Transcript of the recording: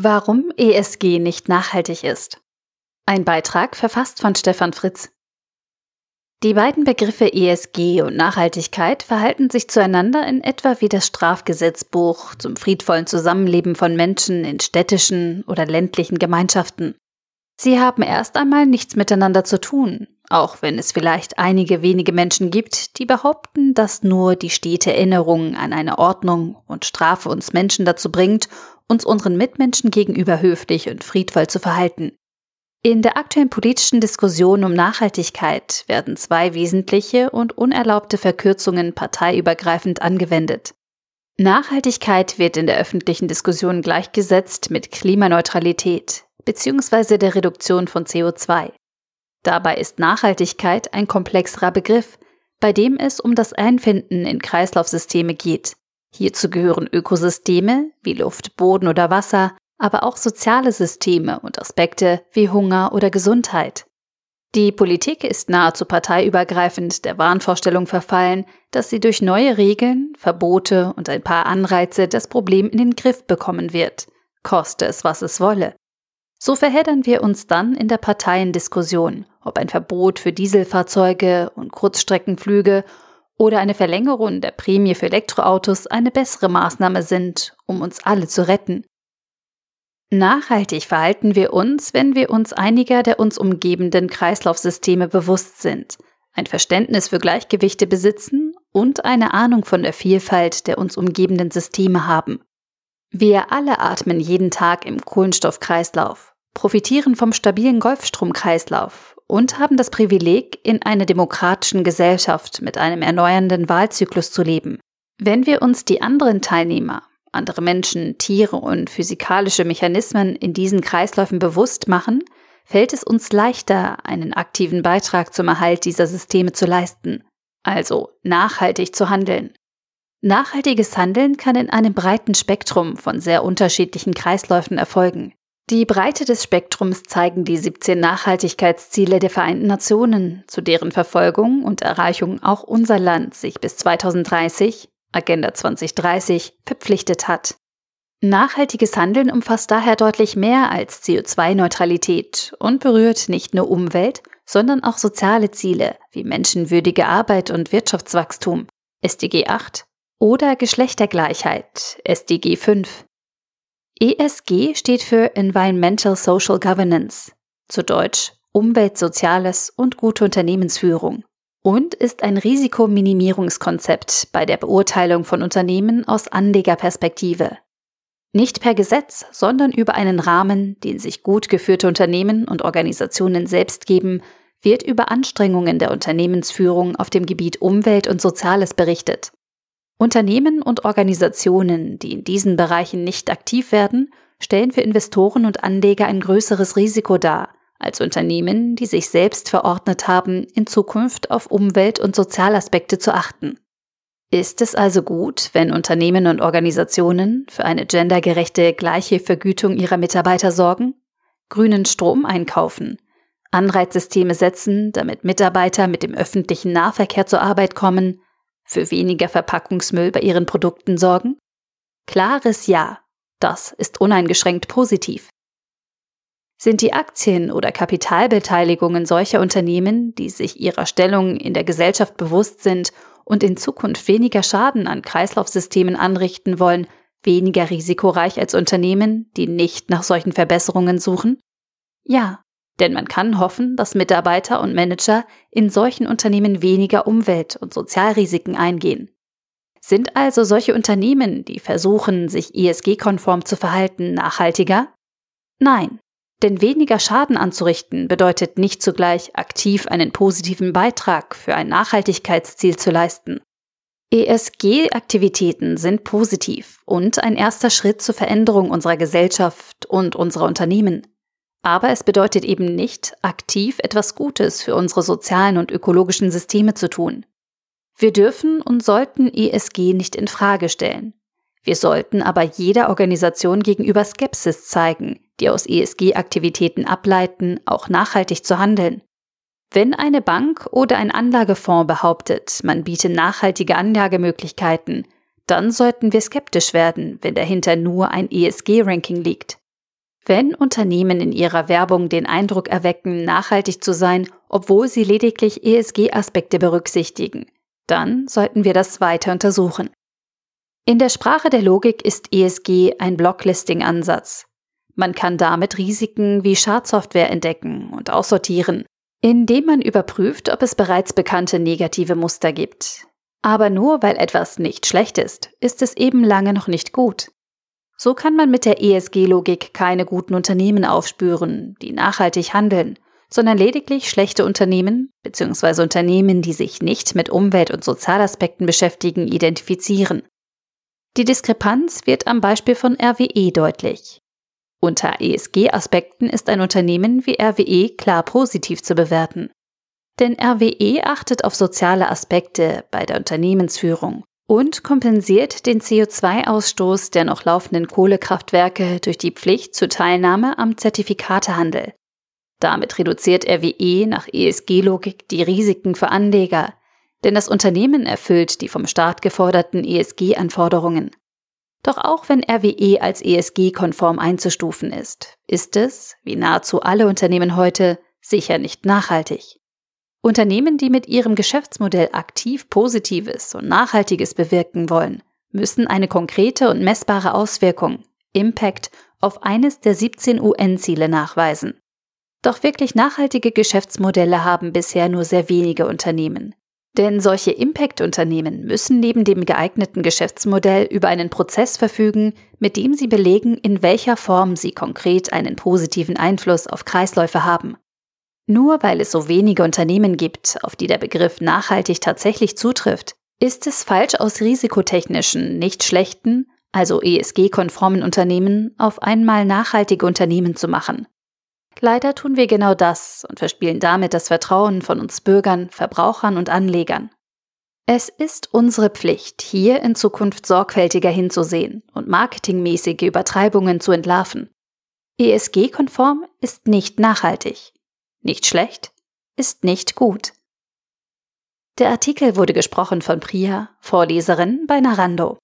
Warum ESG nicht nachhaltig ist. Ein Beitrag verfasst von Stefan Fritz. Die beiden Begriffe ESG und Nachhaltigkeit verhalten sich zueinander in etwa wie das Strafgesetzbuch zum friedvollen Zusammenleben von Menschen in städtischen oder ländlichen Gemeinschaften. Sie haben erst einmal nichts miteinander zu tun, auch wenn es vielleicht einige wenige Menschen gibt, die behaupten, dass nur die stete Erinnerung an eine Ordnung und Strafe uns Menschen dazu bringt, uns unseren Mitmenschen gegenüber höflich und friedvoll zu verhalten. In der aktuellen politischen Diskussion um Nachhaltigkeit werden zwei wesentliche und unerlaubte Verkürzungen parteiübergreifend angewendet. Nachhaltigkeit wird in der öffentlichen Diskussion gleichgesetzt mit Klimaneutralität bzw. der Reduktion von CO2. Dabei ist Nachhaltigkeit ein komplexerer Begriff, bei dem es um das Einfinden in Kreislaufsysteme geht. Hierzu gehören Ökosysteme wie Luft, Boden oder Wasser, aber auch soziale Systeme und Aspekte wie Hunger oder Gesundheit. Die Politik ist nahezu parteiübergreifend der Wahnvorstellung verfallen, dass sie durch neue Regeln, Verbote und ein paar Anreize das Problem in den Griff bekommen wird, koste es, was es wolle. So verheddern wir uns dann in der Parteiendiskussion, ob ein Verbot für Dieselfahrzeuge und Kurzstreckenflüge oder eine Verlängerung der Prämie für Elektroautos eine bessere Maßnahme sind, um uns alle zu retten. Nachhaltig verhalten wir uns, wenn wir uns einiger der uns umgebenden Kreislaufsysteme bewusst sind, ein Verständnis für Gleichgewichte besitzen und eine Ahnung von der Vielfalt der uns umgebenden Systeme haben. Wir alle atmen jeden Tag im Kohlenstoffkreislauf, profitieren vom stabilen Golfstromkreislauf und haben das Privileg, in einer demokratischen Gesellschaft mit einem erneuernden Wahlzyklus zu leben. Wenn wir uns die anderen Teilnehmer, andere Menschen, Tiere und physikalische Mechanismen in diesen Kreisläufen bewusst machen, fällt es uns leichter, einen aktiven Beitrag zum Erhalt dieser Systeme zu leisten, also nachhaltig zu handeln. Nachhaltiges Handeln kann in einem breiten Spektrum von sehr unterschiedlichen Kreisläufen erfolgen. Die Breite des Spektrums zeigen die 17 Nachhaltigkeitsziele der Vereinten Nationen, zu deren Verfolgung und Erreichung auch unser Land sich bis 2030, Agenda 2030, verpflichtet hat. Nachhaltiges Handeln umfasst daher deutlich mehr als CO2-Neutralität und berührt nicht nur Umwelt, sondern auch soziale Ziele wie menschenwürdige Arbeit und Wirtschaftswachstum, SDG 8, oder Geschlechtergleichheit, SDG 5. ESG steht für Environmental Social Governance, zu Deutsch Umwelt, Soziales und gute Unternehmensführung und ist ein Risikominimierungskonzept bei der Beurteilung von Unternehmen aus Anlegerperspektive. Nicht per Gesetz, sondern über einen Rahmen, den sich gut geführte Unternehmen und Organisationen selbst geben, wird über Anstrengungen der Unternehmensführung auf dem Gebiet Umwelt und Soziales berichtet. Unternehmen und Organisationen, die in diesen Bereichen nicht aktiv werden, stellen für Investoren und Anleger ein größeres Risiko dar, als Unternehmen, die sich selbst verordnet haben, in Zukunft auf Umwelt- und Sozialaspekte zu achten. Ist es also gut, wenn Unternehmen und Organisationen für eine gendergerechte gleiche Vergütung ihrer Mitarbeiter sorgen, grünen Strom einkaufen, Anreizsysteme setzen, damit Mitarbeiter mit dem öffentlichen Nahverkehr zur Arbeit kommen, für weniger Verpackungsmüll bei ihren Produkten sorgen? Klares Ja. Das ist uneingeschränkt positiv. Sind die Aktien oder Kapitalbeteiligungen solcher Unternehmen, die sich ihrer Stellung in der Gesellschaft bewusst sind und in Zukunft weniger Schaden an Kreislaufsystemen anrichten wollen, weniger risikoreich als Unternehmen, die nicht nach solchen Verbesserungen suchen? Ja, denn man kann hoffen, dass Mitarbeiter und Manager in solchen Unternehmen weniger Umwelt- und Sozialrisiken eingehen. Sind also solche Unternehmen, die versuchen, sich ESG-konform zu verhalten, nachhaltiger? Nein, denn weniger Schaden anzurichten bedeutet nicht zugleich aktiv einen positiven Beitrag für ein Nachhaltigkeitsziel zu leisten. ESG-Aktivitäten sind positiv und ein erster Schritt zur Veränderung unserer Gesellschaft und unserer Unternehmen. Aber es bedeutet eben nicht, aktiv etwas Gutes für unsere sozialen und ökologischen Systeme zu tun. Wir dürfen und sollten ESG nicht in Frage stellen. Wir sollten aber jeder Organisation gegenüber Skepsis zeigen, die aus ESG-Aktivitäten ableiten, auch nachhaltig zu handeln. Wenn eine Bank oder ein Anlagefonds behauptet, man biete nachhaltige Anlagemöglichkeiten, dann sollten wir skeptisch werden, wenn dahinter nur ein ESG-Ranking liegt. Wenn Unternehmen in ihrer Werbung den Eindruck erwecken, nachhaltig zu sein, obwohl sie lediglich ESG-Aspekte berücksichtigen, dann sollten wir das weiter untersuchen. In der Sprache der Logik ist ESG ein Blocklisting-Ansatz. Man kann damit Risiken wie Schadsoftware entdecken und aussortieren, indem man überprüft, ob es bereits bekannte negative Muster gibt. Aber nur weil etwas nicht schlecht ist, ist es eben lange noch nicht gut. So kann man mit der ESG-Logik keine guten Unternehmen aufspüren, die nachhaltig handeln, sondern lediglich schlechte Unternehmen bzw. Unternehmen, die sich nicht mit Umwelt- und Sozialaspekten beschäftigen, identifizieren. Die Diskrepanz wird am Beispiel von RWE deutlich. Unter ESG-Aspekten ist ein Unternehmen wie RWE klar positiv zu bewerten. Denn RWE achtet auf soziale Aspekte bei der Unternehmensführung und kompensiert den CO2-Ausstoß der noch laufenden Kohlekraftwerke durch die Pflicht zur Teilnahme am Zertifikatehandel. Damit reduziert RWE nach ESG-Logik die Risiken für Anleger, denn das Unternehmen erfüllt die vom Staat geforderten ESG-Anforderungen. Doch auch wenn RWE als ESG-konform einzustufen ist, ist es, wie nahezu alle Unternehmen heute, sicher nicht nachhaltig. Unternehmen, die mit ihrem Geschäftsmodell aktiv Positives und Nachhaltiges bewirken wollen, müssen eine konkrete und messbare Auswirkung, Impact, auf eines der 17 UN-Ziele nachweisen. Doch wirklich nachhaltige Geschäftsmodelle haben bisher nur sehr wenige Unternehmen. Denn solche Impact-Unternehmen müssen neben dem geeigneten Geschäftsmodell über einen Prozess verfügen, mit dem sie belegen, in welcher Form sie konkret einen positiven Einfluss auf Kreisläufe haben. Nur weil es so wenige Unternehmen gibt, auf die der Begriff nachhaltig tatsächlich zutrifft, ist es falsch aus risikotechnischen, nicht schlechten, also ESG-konformen Unternehmen auf einmal nachhaltige Unternehmen zu machen. Leider tun wir genau das und verspielen damit das Vertrauen von uns Bürgern, Verbrauchern und Anlegern. Es ist unsere Pflicht, hier in Zukunft sorgfältiger hinzusehen und marketingmäßige Übertreibungen zu entlarven. ESG-konform ist nicht nachhaltig. Nicht schlecht ist nicht gut. Der Artikel wurde gesprochen von Priya, Vorleserin bei Narando.